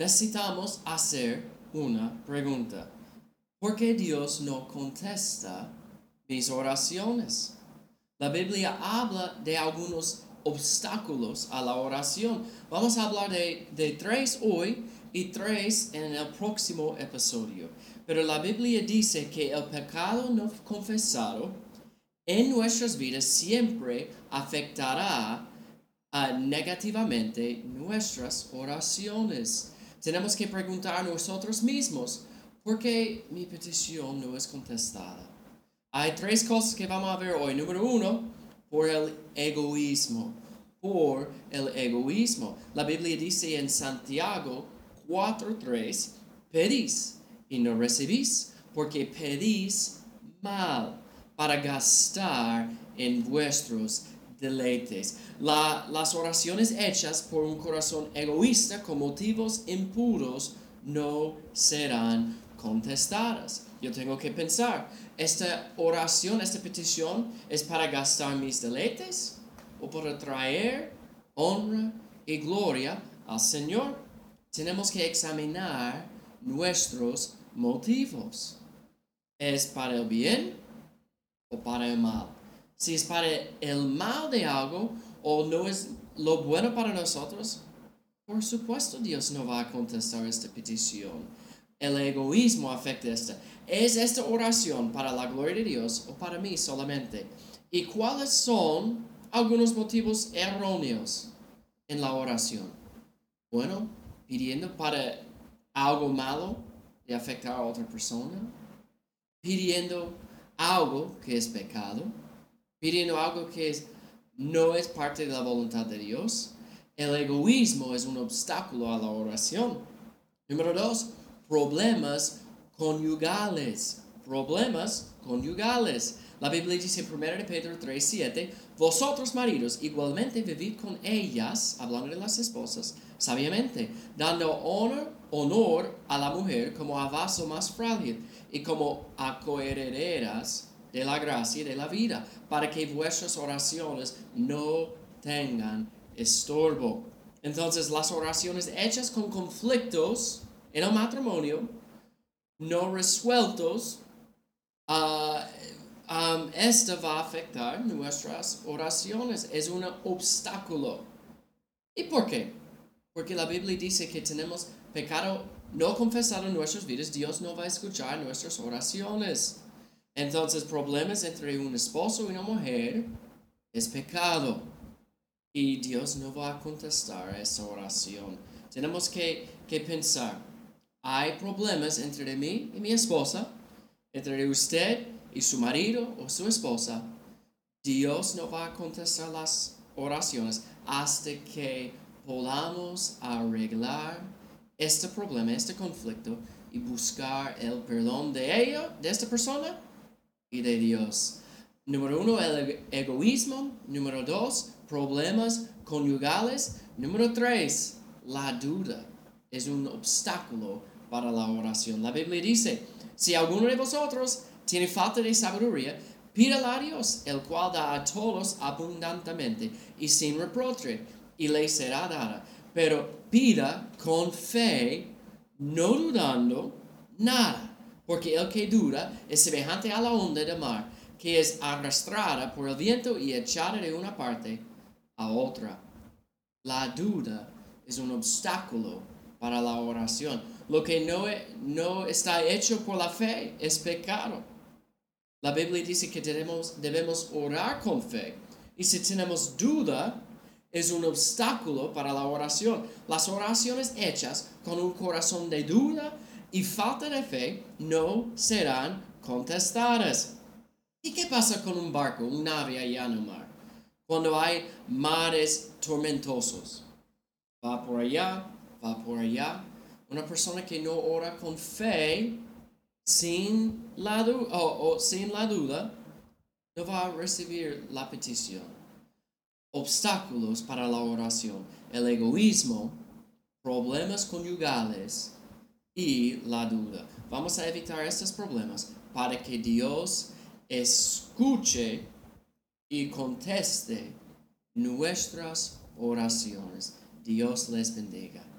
necesitamos hacer una pregunta. ¿Por qué Dios no contesta mis oraciones? La Biblia habla de algunos obstáculos a la oración. Vamos a hablar de, de tres hoy y tres en el próximo episodio. Pero la Biblia dice que el pecado no confesado en nuestras vidas siempre afectará negativamente nuestras oraciones. Tenemos que preguntar a nosotros mismos, ¿por qué mi petición no es contestada? Hay tres cosas que vamos a ver hoy. Número uno, por el egoísmo. Por el egoísmo. La Biblia dice en Santiago 4.3, pedís y no recibís, porque pedís mal para gastar en vuestros deleites. las oraciones hechas por un corazón egoísta con motivos impuros no serán contestadas. Yo tengo que pensar, ¿esta oración, esta petición es para gastar mis deleites o para traer honra y gloria al Señor? Tenemos que examinar nuestros motivos. ¿Es para el bien o para el mal? Si es para el mal de algo o no es lo bueno para nosotros, por supuesto Dios no va a contestar esta petición. El egoísmo afecta esta. ¿Es esta oración para la gloria de Dios o para mí solamente? ¿Y cuáles son algunos motivos erróneos en la oración? Bueno, pidiendo para algo malo de afectar a otra persona, pidiendo algo que es pecado, pidiendo algo que no es parte de la voluntad de Dios. El egoísmo es un obstáculo a la oración. Número dos, problemas conyugales. Problemas conyugales. La Biblia dice en 1 Pedro 3, 7, vosotros maridos igualmente vivid con ellas, hablando de las esposas, sabiamente, dando honor, honor a la mujer como a vaso más frágil y como a coherederas de la gracia y de la vida, para que vuestras oraciones no tengan estorbo. Entonces, las oraciones hechas con conflictos en el matrimonio, no resueltos, uh, um, esta va a afectar nuestras oraciones. Es un obstáculo. ¿Y por qué? Porque la Biblia dice que tenemos pecado no confesado en nuestras vidas, Dios no va a escuchar nuestras oraciones. Entonces, problemas entre un esposo y una mujer es pecado. Y Dios no va a contestar esa oración. Tenemos que, que pensar, hay problemas entre mí y mi esposa, entre usted y su marido o su esposa, Dios no va a contestar las oraciones hasta que podamos arreglar este problema, este conflicto y buscar el perdón de ella, de esta persona y de Dios. Número uno, el egoísmo. Número dos, problemas conyugales. Número tres, la duda es un obstáculo para la oración. La Biblia dice, si alguno de vosotros tiene falta de sabiduría, pídala a Dios, el cual da a todos abundantemente y sin reproche, y le será dada. Pero pida con fe, no dudando nada, porque el que duda es semejante a la onda del mar, que es arrastrada por el viento y echada de una parte a otra. La duda es un obstáculo para la oración. Lo que no, no está hecho por la fe es pecado. La Biblia dice que debemos orar con fe. Y si tenemos duda, es un obstáculo para la oración. Las oraciones hechas con un corazón de duda y falta de fe no serán contestadas. ¿Y qué pasa con un barco, un nave allá en el mar? Cuando hay mares tormentosos. Va por allá, va por allá. Una persona que no ora con fe sin la, o, sin la duda, no va a recibir la petición. Obstáculos para la oración, el egoísmo, problemas conyugales y la duda. Vamos a evitar estos problemas para que Dios escuche y conteste nuestras oraciones. Dios les bendiga.